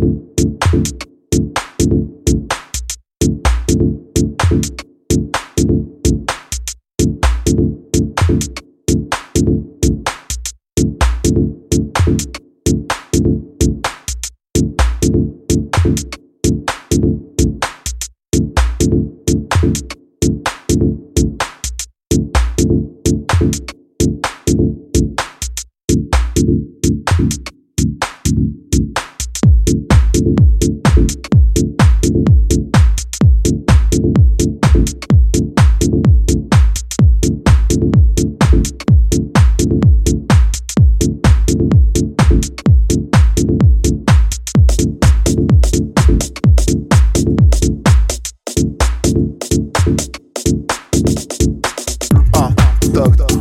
you так. так.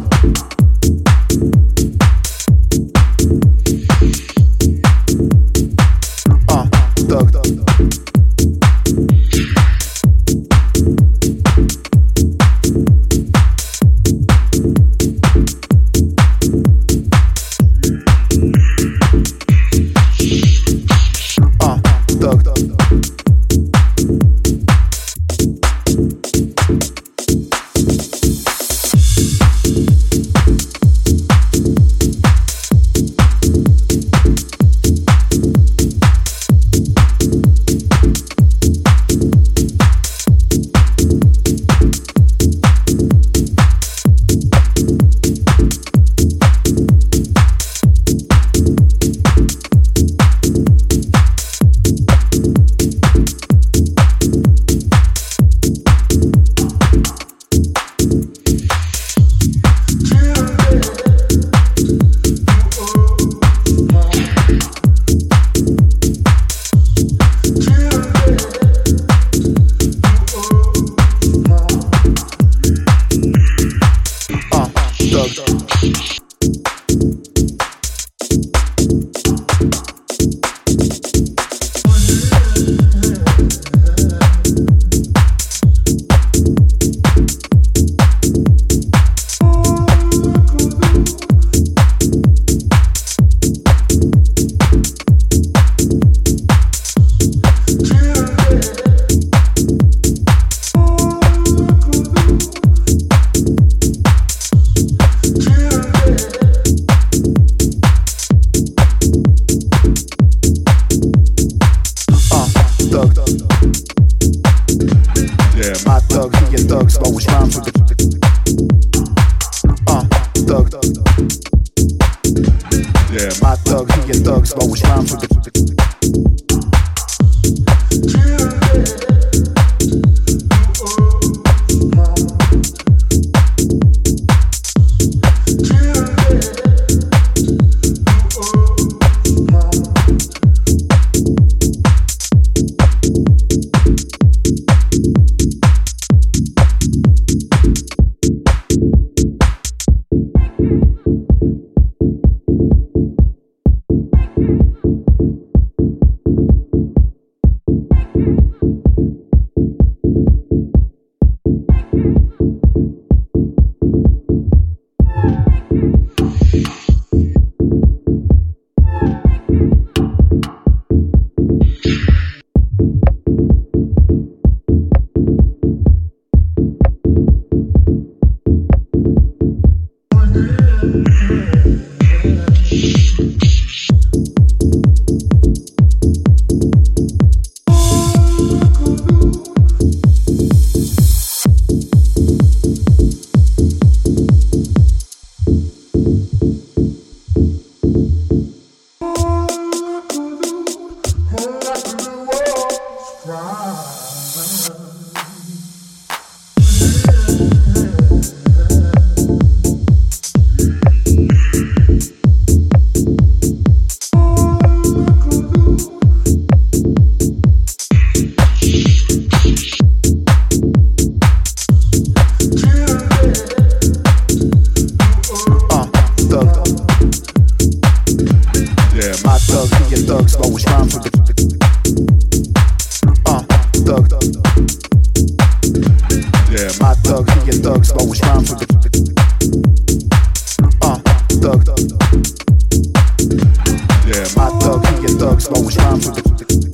thugs always rhyme for the uh thug. Yeah my thug he and thugs always rhyme for the Yeah. It's rhymes